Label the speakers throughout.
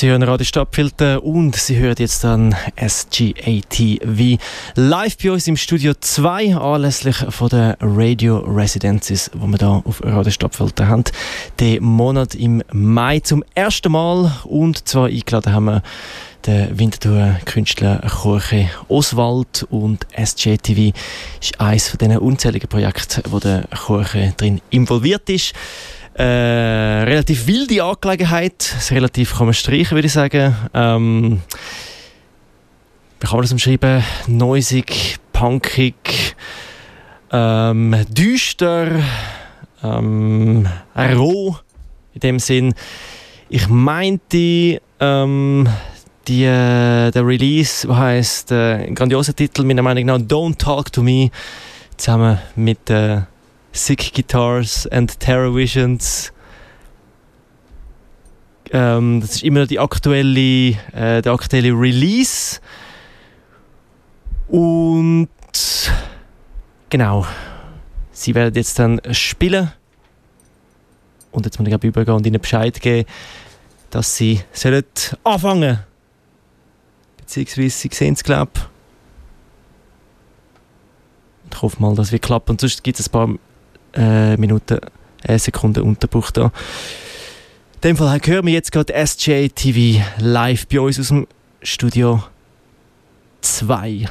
Speaker 1: Sie hören Radio Stadtfilter und Sie hören jetzt dann SGATV live bei uns im Studio 2 anlässlich von der Radio Residences, wo wir da auf Radio Stadtfilter haben. Den Monat im Mai zum ersten Mal und zwar eingeladen haben wir den Winterthur Künstler Jorge Oswald und SGTV ist eines von diesen unzähligen Projekten, wo der Jorge drin involviert ist. Äh, relativ wilde Angelegenheit, relativ kann man streichen, würde ich sagen. Ähm, wie kann man das umschreiben? Neusig, punkig, ähm, düster, ähm, roh in dem Sinn. Ich meinte, ähm, die, äh, der Release heißt äh, ein grandioser Titel meiner Meinung nach Don't Talk to Me zusammen mit äh, Sick Guitars and Terror Visions. Ähm, das ist immer noch die aktuelle, äh, der aktuelle Release. Und genau, sie werden jetzt dann spielen. Und jetzt muss ich übergehen und ihnen Bescheid geben, dass sie sollen anfangen Beziehungsweise sie sehen es, glaube ich. hoffe mal, dass wir klappen. Und sonst gibt es ein paar äh, Minuten, eine Sekunde Unterbruch da. In dem Fall hören wir jetzt gerade SJTV live bei uns aus dem Studio 2.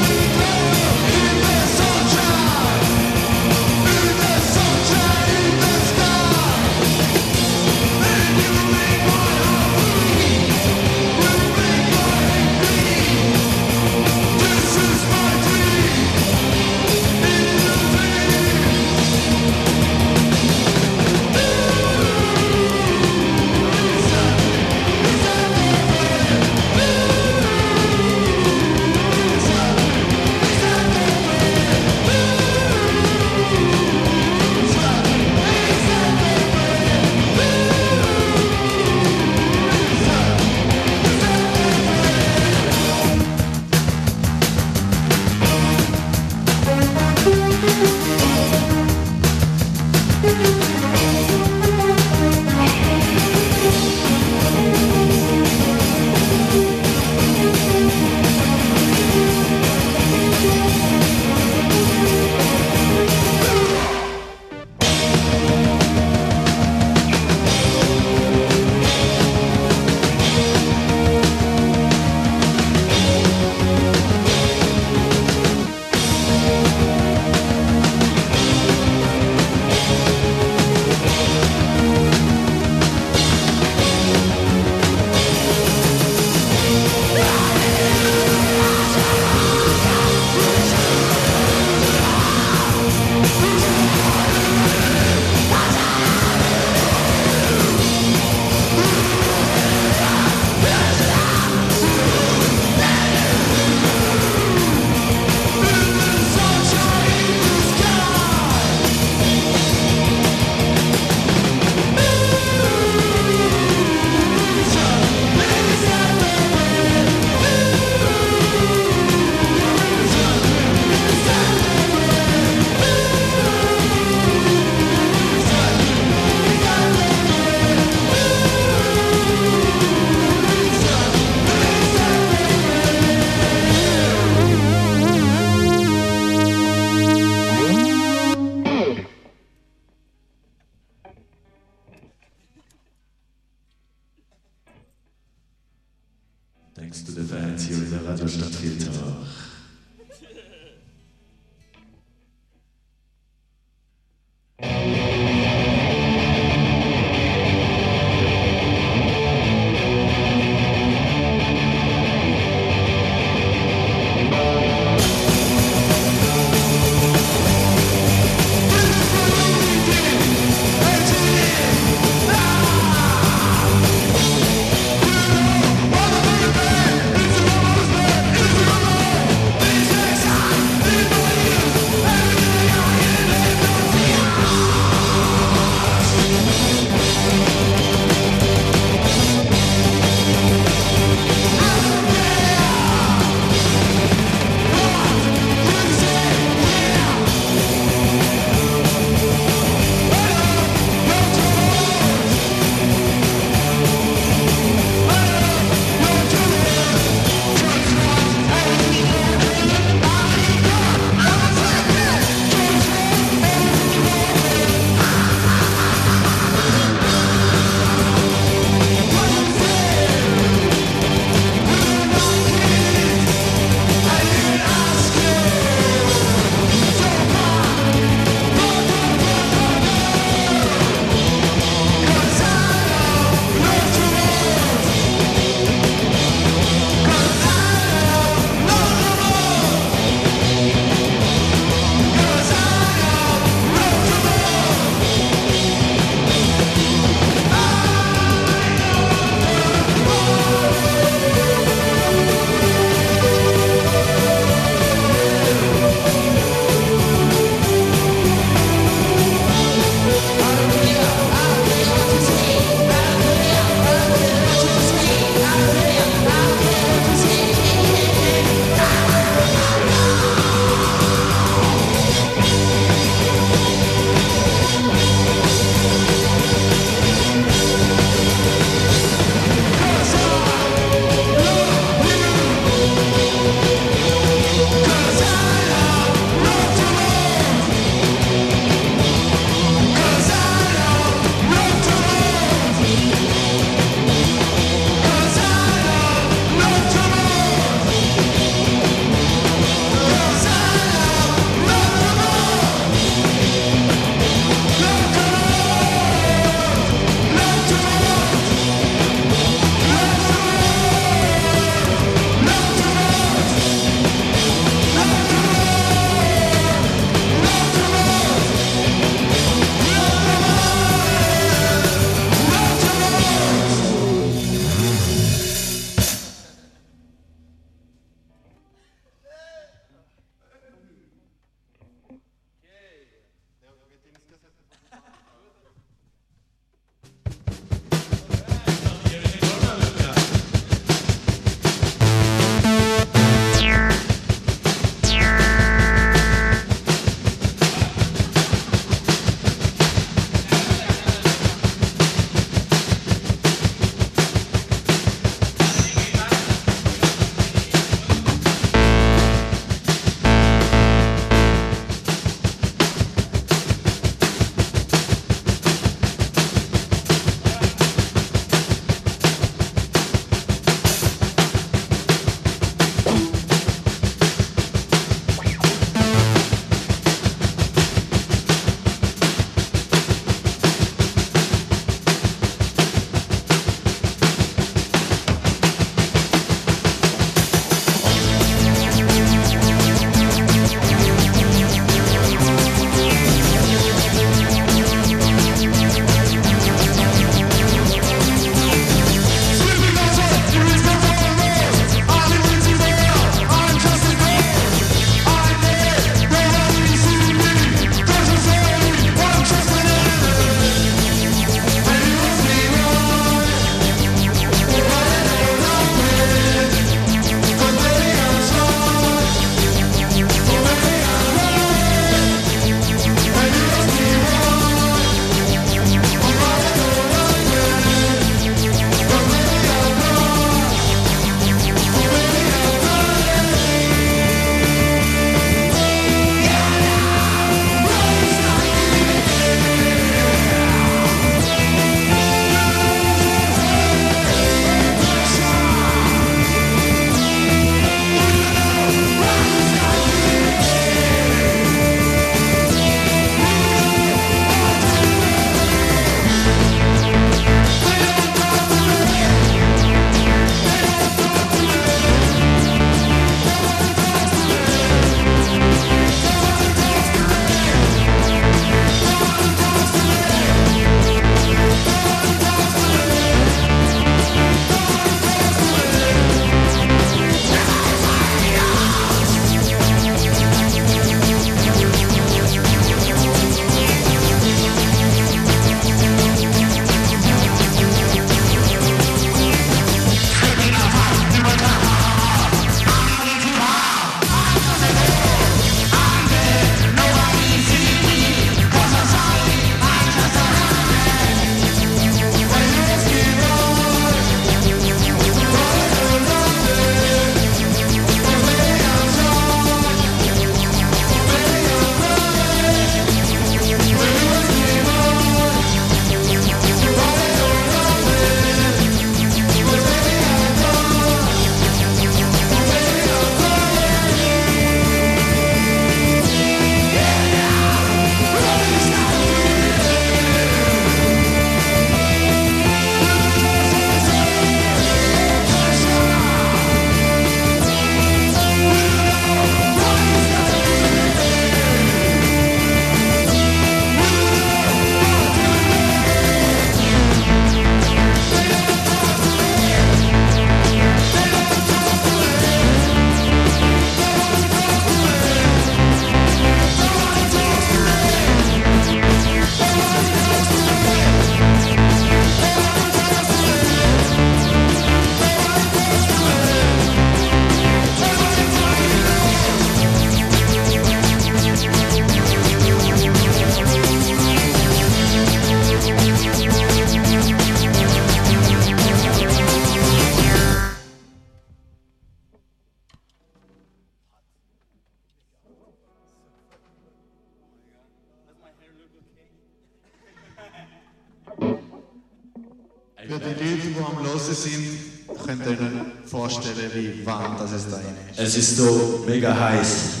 Speaker 2: ist.
Speaker 3: Es ist so mega heiß.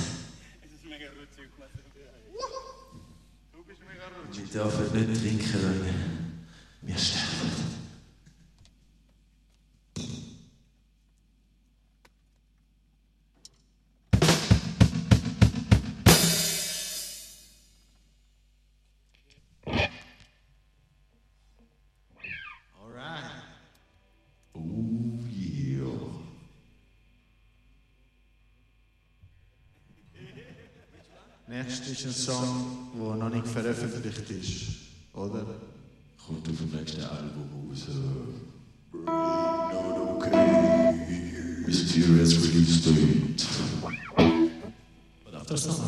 Speaker 2: Nächstes ist ein Song, der noch nicht veröffentlicht ist. Oder?
Speaker 3: Kommt auf dem nächsten Album raus. Not okay. Mysterious Release Date. Was darf das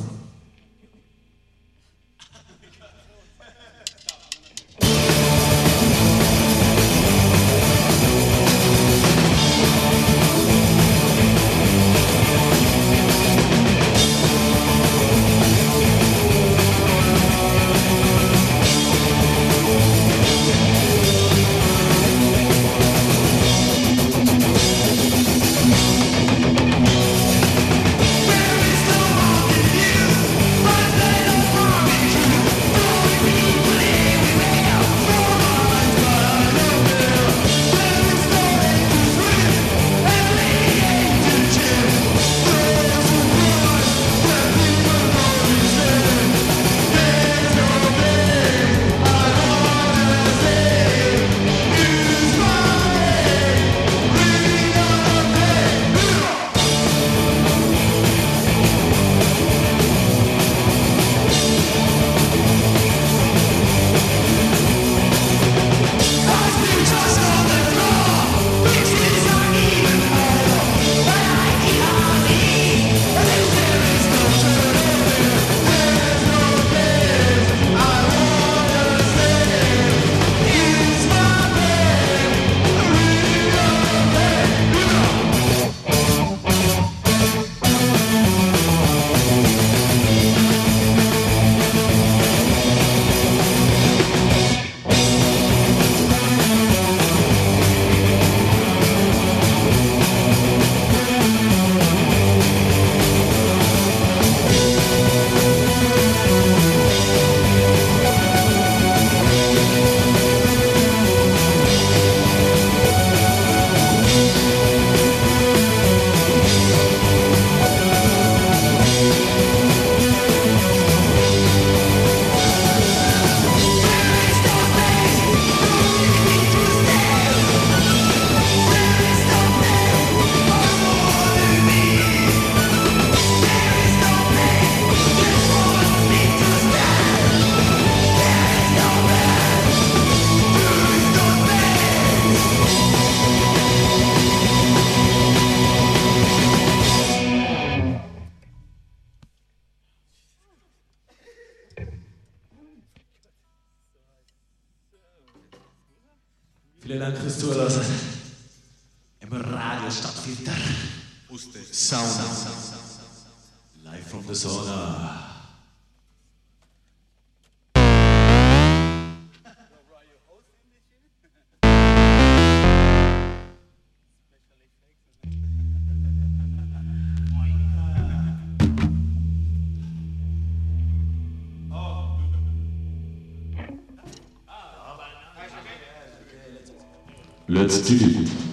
Speaker 3: Let's do it.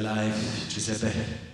Speaker 3: Alive, Giuseppe.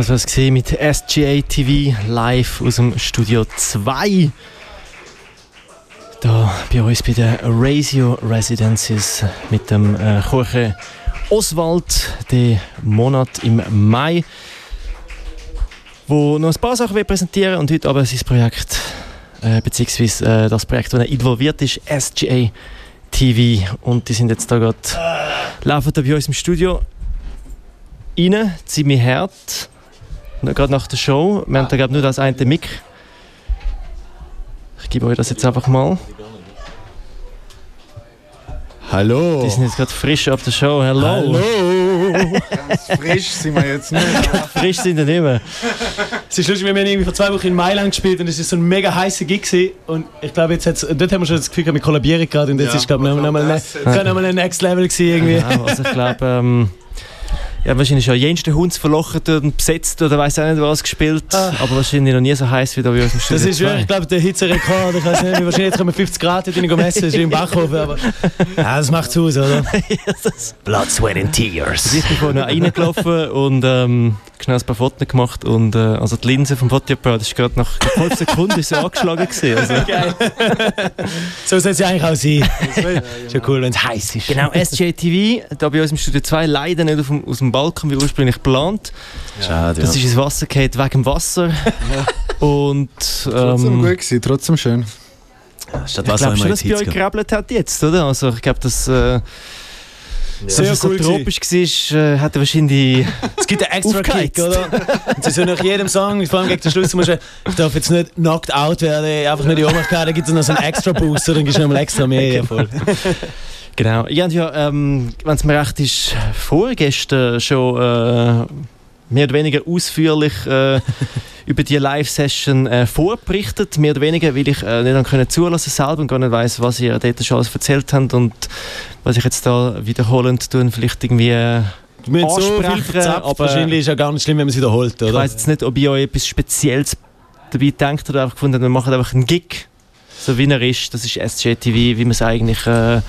Speaker 3: Das
Speaker 1: war es mit SGA TV live aus dem Studio 2. Da bei uns bei den Ratio Residences mit dem äh, Jorge Oswald, den Monat im Mai, wo noch ein paar Sachen präsentieren und heute aber sein Projekt, äh, beziehungsweise äh, das Projekt, das er involviert ist, SGA TV. Und die sind jetzt da gerade, laufen da bei uns im Studio rein, ziemlich hart gerade nach der Show. Wir haben da glaube nur das eine Mic. Ich gebe euch das jetzt einfach mal.
Speaker 2: Hallo.
Speaker 1: Die sind jetzt gerade frisch auf der Show. Hello.
Speaker 2: Hallo. Ganz frisch sind wir jetzt nicht.
Speaker 1: frisch sind wir nicht mehr.
Speaker 4: Es ist lustig, wir haben irgendwie vor zwei Wochen in Mailand gespielt und es war so ein mega heißer Gig gewesen. und ich glaube jetzt hat's, dort haben wir schon das Gefühl, wir kollabieren gerade und jetzt ja, ist glaube ich nochmal noch ein Next Level gewesen irgendwie.
Speaker 1: Genau, also ich glaube ähm, ja, wahrscheinlich schon jensten Hund verlocht und besetzt oder weiß auch nicht was gespielt, ah. aber wahrscheinlich noch nie so heiß wie da bei uns im
Speaker 4: Studio Das ist wirklich, ich glaube, der Hitzerekord. Ich weiß nicht, wahrscheinlich kommen 50 Grad in den messen, ist im Backofen, aber ja, das macht aus, oder?
Speaker 1: Blood, Sweat and Tears. Ich bin vorhin reingelaufen und ähm, schnell ein paar Fotos gemacht und äh, also die Linse vom Fotoapparat ist gerade nach 5 Sekunden so angeschlagen gewesen. Also.
Speaker 4: Geil. so soll es ja eigentlich auch sein. Ist ja cool, wenn es heiß ist.
Speaker 1: Genau, SJTV, da bei uns im Studio 2, leider nicht dem, aus dem Balkon wie ursprünglich geplant.
Speaker 4: Schade,
Speaker 1: Das ist ins Wasser gefallen wegen dem Wasser. Ja. Und,
Speaker 2: ähm, trotzdem gut gewesen, trotzdem schön.
Speaker 1: Ja, statt ich glaube schon, dass es bei euch gekrabbelt hat jetzt, oder? Also ich glaube, dass... Äh, sehr ja. cool so tropisch war, äh, hat er wahrscheinlich.
Speaker 4: Es gibt einen extra Kick, oder? Und sie so nach jedem Song, vor allem gegen den Schluss, musst du, ich darf jetzt nicht knocked out werden, einfach nur die Oberkarte, dann gibt es noch so einen extra Boost, dann gibst du nochmal extra mehr. Ja, voll.
Speaker 1: Genau. Ich habe ja, ähm, wenn es mir recht ist, vorgestern schon äh, mehr oder weniger ausführlich äh, über die Live-Session äh, vorberichtet. Mehr oder weniger, weil ich äh, nicht können zulassen selber und gar nicht weiß, was ihr dort schon alles erzählt habt und was ich jetzt da wiederholend tun, vielleicht irgendwie äh,
Speaker 4: Du müsst so viel verzapft, aber wahrscheinlich ist ja gar nicht schlimm, wenn man es wiederholt, oder?
Speaker 1: Ich weiß jetzt nicht, ob ihr euch etwas Spezielles dabei denkt oder einfach gefunden habt, wir machen einfach einen Gig, so wie er ist. Das ist SJTV, wie man es eigentlich äh,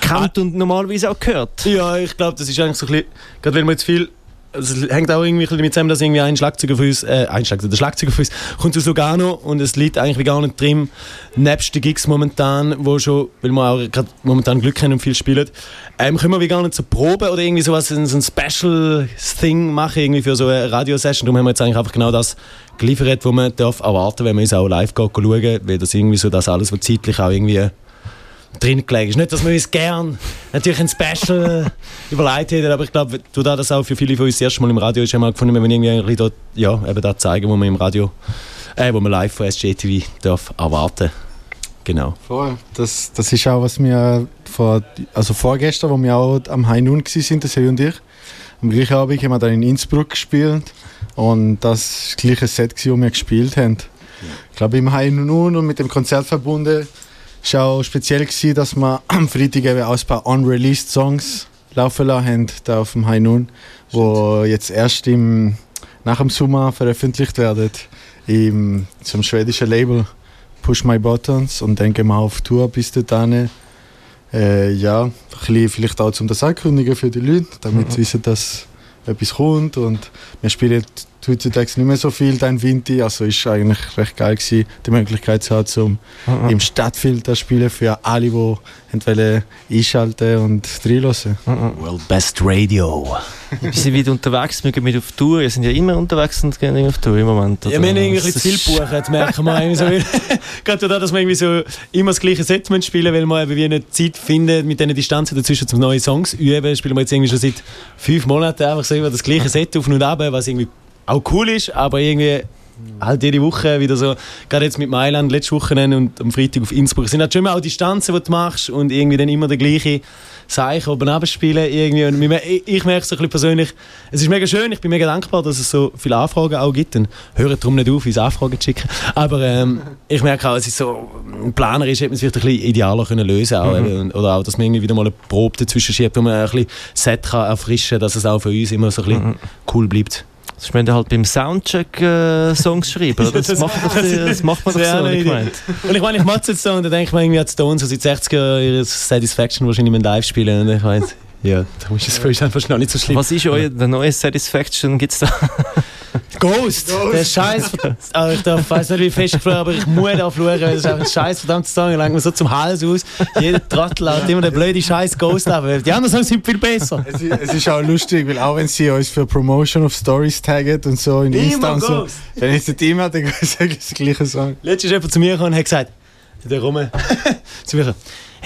Speaker 1: kennt ah. und normalerweise auch gehört.
Speaker 4: Ja, ich glaube, das ist eigentlich so ein bisschen, gerade wenn man jetzt viel es hängt auch irgendwie damit zusammen, dass irgendwie ein Schlagzeuger für uns, äh, ein Schlagzeuger, der Schlagzeuger für uns kommt aus Lugano und es liegt eigentlich gar nicht drin, nebst den Gigs momentan, wo schon, weil wir auch gerade momentan Glück haben und viel spielen, ähm, können wir gar nicht so proben oder irgendwie sowas, so ein Special-Thing machen irgendwie für so eine Radiosession. Darum haben wir jetzt eigentlich einfach genau das geliefert, was man darf erwarten, wenn man uns auch live geht, schauen, weil das irgendwie so das alles, was zeitlich auch irgendwie drin gelegen ist. Nicht, dass wir uns gern natürlich ein Special überlegt hätten, aber ich glaube, du da das auch für viele von uns das erste Mal im Radio ist, haben wir gefunden, wenn wir irgendwie dort, ja, eben das zeigen, wo man im Radio, äh, wo man live von SJTV darf erwarten. Genau.
Speaker 2: Voll. Das, das ist auch, was wir vor, also vorgestern, wo wir auch am High Noon waren, das und ich, am gleichen Abend haben wir dann in Innsbruck gespielt und das war das gleiche Set, das wir gespielt haben. Ich glaube, im High Noon und mit dem Konzert verbunden es war auch speziell, gewesen, dass wir am Freitag eben auch ein paar unreleased Songs laufen lassen haben, da auf dem High Noon, wo jetzt erst im, nach dem Sommer veröffentlicht werden im, zum schwedischen Label Push My Buttons und dann gehen wir auf Tour bis dahin. Äh, ja, ein bisschen, vielleicht auch zum das ankündigen für die Leute, damit sie mhm. wissen, dass etwas kommt und wir spielen heutzutage nicht mehr so viel dein Vinti, also ist eigentlich recht geil gewesen, die Möglichkeit zu haben, zum mhm. im Stadtfilter spielen für alle, die wollen einschalten und reinhören.
Speaker 4: Mhm. Well, best radio.
Speaker 1: wir sind wieder unterwegs, wir gehen mit auf Tour, wir sind ja immer unterwegs und gehen auf Tour im Moment.
Speaker 4: Oder? Ja, wir haben irgendwie ein bisschen viel buchen, merken wir so. Gerade da, dass wir irgendwie so immer das gleiche Set spielen, weil wir eben wie eine Zeit finden, mit diesen Distanzen dazwischen zum neue Songs üben, spielen wir jetzt irgendwie schon seit fünf Monaten einfach so immer das gleiche Set auf und ab, was irgendwie auch cool ist, aber irgendwie halt jede Woche wieder so, gerade jetzt mit Mailand, letzte Woche und am Freitag auf Innsbruck, es sind halt schon immer auch Distanzen, die du machst und irgendwie dann immer der gleiche Seich oben abspielen irgendwie und ich merke es ein bisschen persönlich, es ist mega schön, ich bin mega dankbar, dass es so viele Anfragen auch gibt und höre darum nicht auf, uns Anfragen zu schicken, aber ähm, ich merke auch, es ist so, planerisch hätte man es vielleicht ein bisschen idealer können lösen auch, mhm. oder auch, dass man irgendwie wieder mal eine Probe dazwischen schiebt, wo man ein bisschen Set kann erfrischen kann, dass es auch für uns immer so ein bisschen mhm. cool bleibt.
Speaker 1: Das ist, wenn du halt beim Soundcheck äh, Songs schreiben, das, das, macht doch, das macht man doch so, nicht gemeint.
Speaker 4: Und ich meine, ich mache es jetzt so und dann denke ich mir irgendwie an Stones, so seit 60er ihre Satisfaction wahrscheinlich live spielen und ich weiß Ja, da du es vielleicht einfach noch nicht so schlimm.
Speaker 1: Was ist euer der neue Satisfaction? Gibt's da?
Speaker 4: Ghost! Der Scheiß. Also ich darf, weiß nicht, wie fest ich fluche, aber ich muss da fluchen, weil das ist einfach ein Scheiß verdammter Song. Ich mir so zum Hals aus. Jeder Trottel hat immer den blöden Scheiß Ghost aber Die anderen Songs sind viel besser.
Speaker 2: Es ist, es ist auch lustig, weil auch wenn sie uns für Promotion of Stories taggen und so in Insta und so, dann ist es immer der gleiche Song.
Speaker 4: Letztes ist jemand zu mir gekommen und hat gesagt, der Rum, zu mir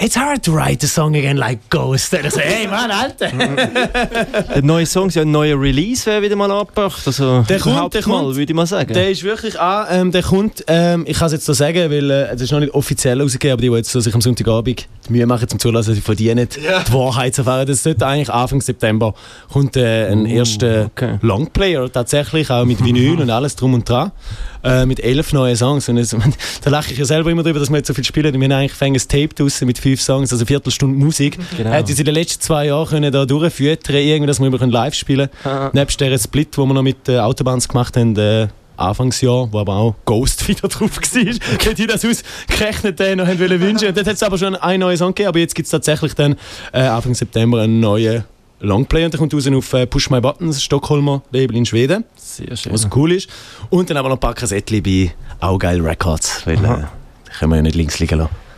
Speaker 4: It's hard to write a song again like Ghost. Und ich so, hey Mann, Alter!
Speaker 1: der neue Song ja ein neuer Release, wäre wieder mal angebracht. Also,
Speaker 4: der kommt, der
Speaker 1: mal, würde ich mal sagen.
Speaker 4: Der ist wirklich an, ähm, der kommt, ähm, ich kann es jetzt so sagen, weil äh, es ist noch nicht offiziell rausgegeben, aber die, die jetzt so sich am Sonntagabend die Mühe machen zum Zulassen, die verdienen yeah. die Wahrheit zu erfahren. Das sollte eigentlich Anfang September kommt äh, ein uh, erster okay. Longplayer, tatsächlich, auch mit Vinyl und alles drum und dran. Äh, mit elf neuen Songs. Und jetzt, da lache ich ja selber immer drüber, dass wir jetzt so viel spielen. Wir haben eigentlich ein Tape draussen mit fünf Songs, also eine Viertelstunde Musik. Genau. Hat uns in den letzten zwei Jahren können da durchfüttern, irgendwie, dass wir live spielen können. Nebst der Split, wo wir noch mit äh, Autobahns gemacht haben, äh, Anfangsjahr, wo aber auch Ghost wieder drauf war, hätte ich das ausgerechnet äh, noch wollen wünschen. Dort hat es aber schon einen neuen Song gegeben, aber jetzt gibt es tatsächlich dann äh, Anfang September einen neuen Longplay und der kommt raus auf äh, Push My Buttons, Stockholmer Label in Schweden.
Speaker 1: Sehr schön.
Speaker 4: Was cool ist. Und dann aber noch ein paar Kassettchen bei Augeil Records, weil äh, können wir ja nicht links liegen lassen.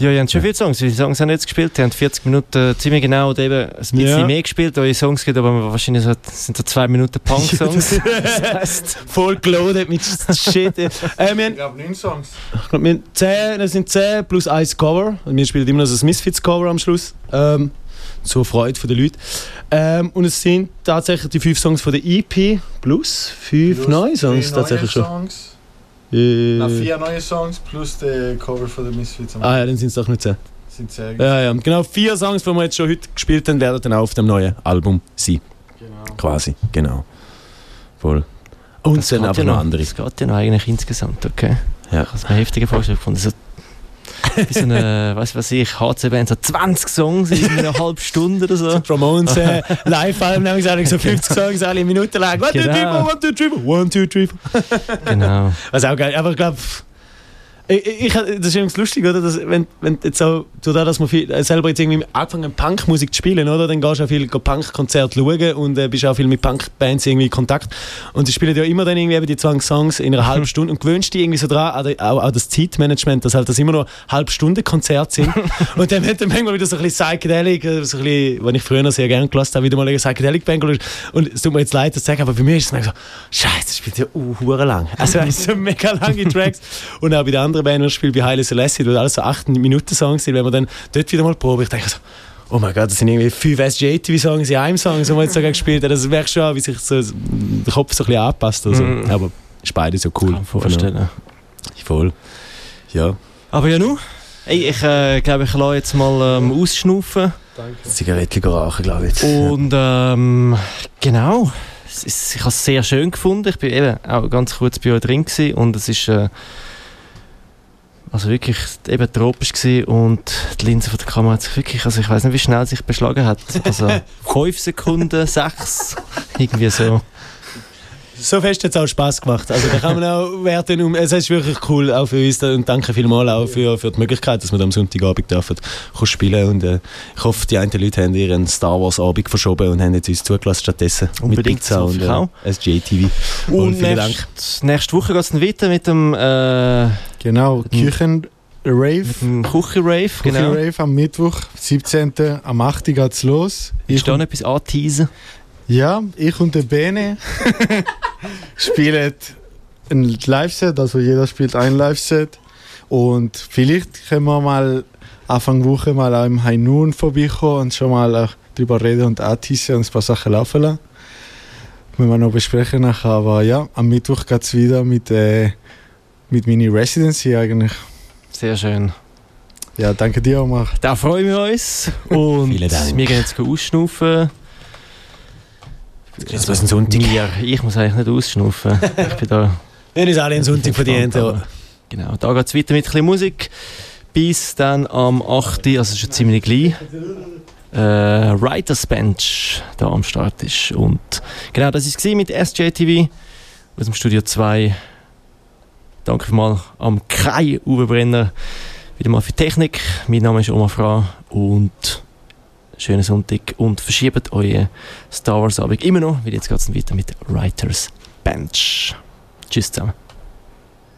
Speaker 1: Ja, ihr habt schon viele Songs. Wie Songs haben jetzt gespielt? Die haben 40 Minuten ziemlich genau oder eben ein bisschen ja. mehr gespielt. Eure Songs gibt aber wahrscheinlich so, sind so zwei Minuten Punk-Songs.
Speaker 4: das heisst, voll geloadet mit Shit. Äh,
Speaker 2: wir ich glaube neun Songs.
Speaker 4: Ich glaube, wir haben zehn, das sind 10 plus ein Cover. Wir spielen immer noch das Misfits-Cover am Schluss. Ähm, zur Freude der Leute. Ähm, und es sind tatsächlich die fünf Songs von der EP plus fünf plus neue Songs tatsächlich schon. Songs.
Speaker 2: Äh, Na, vier neue Songs plus der Cover von der Misfits.
Speaker 4: Ah ja, dann sind es doch nicht zehn. Sind zehn. Ja, ja. Genau, vier Songs, die wir jetzt schon heute gespielt haben, werden dann auch auf dem neuen Album sein. Genau. Quasi, genau. Voll. Und das dann aber ja noch andere.
Speaker 1: Das geht ja noch eigentlich insgesamt, okay. Ja. Ich habe es mir heftiger vorgestellt gefunden. So wie so eine, weißt du was ich, HC-Band, so 20 Songs in einer halben Stunde oder
Speaker 4: so. Ramones äh, Live-Album, haben gesagt, so 50 Songs, alle Minuten lang. One, genau. two, three, one, two, three, one, two, three.
Speaker 1: genau.
Speaker 4: Was auch geil, aber ich glaube, ich, ich, das ist irgendwie lustig, oder? Dass, wenn, wenn jetzt so, so da, dass man viel, äh, selber jetzt irgendwie angefangen Punkmusik zu spielen, oder? Dann gehst du auch viel Punkkonzerte schauen und äh, bist auch viel mit Punkbands irgendwie in Kontakt. Und sie spielen ja immer dann irgendwie die 20 Songs in einer halben Stunde und gewöhnst dich irgendwie so dran, auch, auch das Zeitmanagement, dass halt das immer nur halbe Stunde Konzerte sind. und dann wird dann manchmal wieder so ein bisschen Psychedelic, äh, so ein bisschen, wenn ich früher sehr gerne gelassen habe, wieder mal eine Psychedelic Band Und es tut mir jetzt leid, das zu sagen, aber für mich ist es manchmal so, Scheiße, das spielt ja uh, lang. Also, so mega lange Tracks. Und auch bei den anderen andere Band, die spielt bei Heile Celeste, wo alles so 8 Minuten Songs sind, wenn man dann dort wieder mal probe, ich denke so, oh mein Gott, das sind irgendwie fünf SJ-TV-Songs in einem Song, so man jetzt sogar gespielt hat. Das merkst du schon, wie sich so der Kopf so ein bisschen anpasst. Also. Mm. Aber ist beide so cool. Kann
Speaker 1: vorstellen. Genau.
Speaker 4: Voll. Ja.
Speaker 1: Aber ja, nun. Hey, ich äh, glaube, ich lasse jetzt mal ähm, ausschnaufen.
Speaker 4: Danke. Zigaretten rauchen, glaube ich.
Speaker 1: Und ähm, genau. Ist, ich habe es sehr schön gefunden. Ich bin eben auch ganz kurz bei euch drin gewesen und es ist äh, also wirklich eben tropisch gewesen und die Linse von der Kamera hat sich wirklich, also ich weiß nicht, wie schnell sich beschlagen hat. Also 5 Sekunden, 6, irgendwie so
Speaker 4: so fest hat es auch Spass gemacht. Also da kann man auch werten. Um, es ist wirklich cool auch für uns und danke vielmals auch für, für die Möglichkeit, dass wir am Sonntagabend dürfen spielen und äh, ich hoffe, die einen Leute haben ihren Star Wars Abend verschoben und haben jetzt uns zugelassen stattdessen
Speaker 1: Unbedingt mit Pizza
Speaker 4: und äh, SJTV.
Speaker 1: Und, und vielen nächst, Dank. Nächste Woche geht es dann weiter mit dem äh,
Speaker 2: genau Küchen Rave.
Speaker 1: Küchen-Rave,
Speaker 2: genau. Rave am Mittwoch, 17. am 8. geht es los.
Speaker 1: Ich da noch etwas anteasen?
Speaker 2: Ja, ich und der Bene spielen ein Live-Set, also jeder spielt ein Live-Set. Und vielleicht können wir mal Anfang Woche mal auch im High Noon vorbeikommen und schon mal darüber reden und anteasen und ein paar Sachen laufen lassen. Müssen wir noch besprechen nachher. Aber ja, am Mittwoch geht es wieder mit, äh, mit Mini Residency eigentlich.
Speaker 1: Sehr schön.
Speaker 2: Ja, danke dir, Omar.
Speaker 1: Da freuen wir uns. Und Vielen Dank. wir gehen jetzt ausschnaufen.
Speaker 4: Jetzt muss ein Sonntag.
Speaker 1: Ja, ich muss eigentlich nicht ausschnaufen. ich bin da.
Speaker 4: Wir haben alle einen Sonntag verdient.
Speaker 1: Genau, da geht es weiter mit ein Musik. Bis dann am 8. also schon ziemlich gleich. Äh, Writers Bench da am Start ist. Und genau, das war mit SJTV aus dem Studio 2. Danke mal am Kai Uwe Brenner wieder mal für die Technik. Mein Name ist Oma Fra und schönen Sonntag und verschiebt euren Star Wars Abend immer noch, weil jetzt geht es weiter mit Writers Bench. Tschüss zusammen.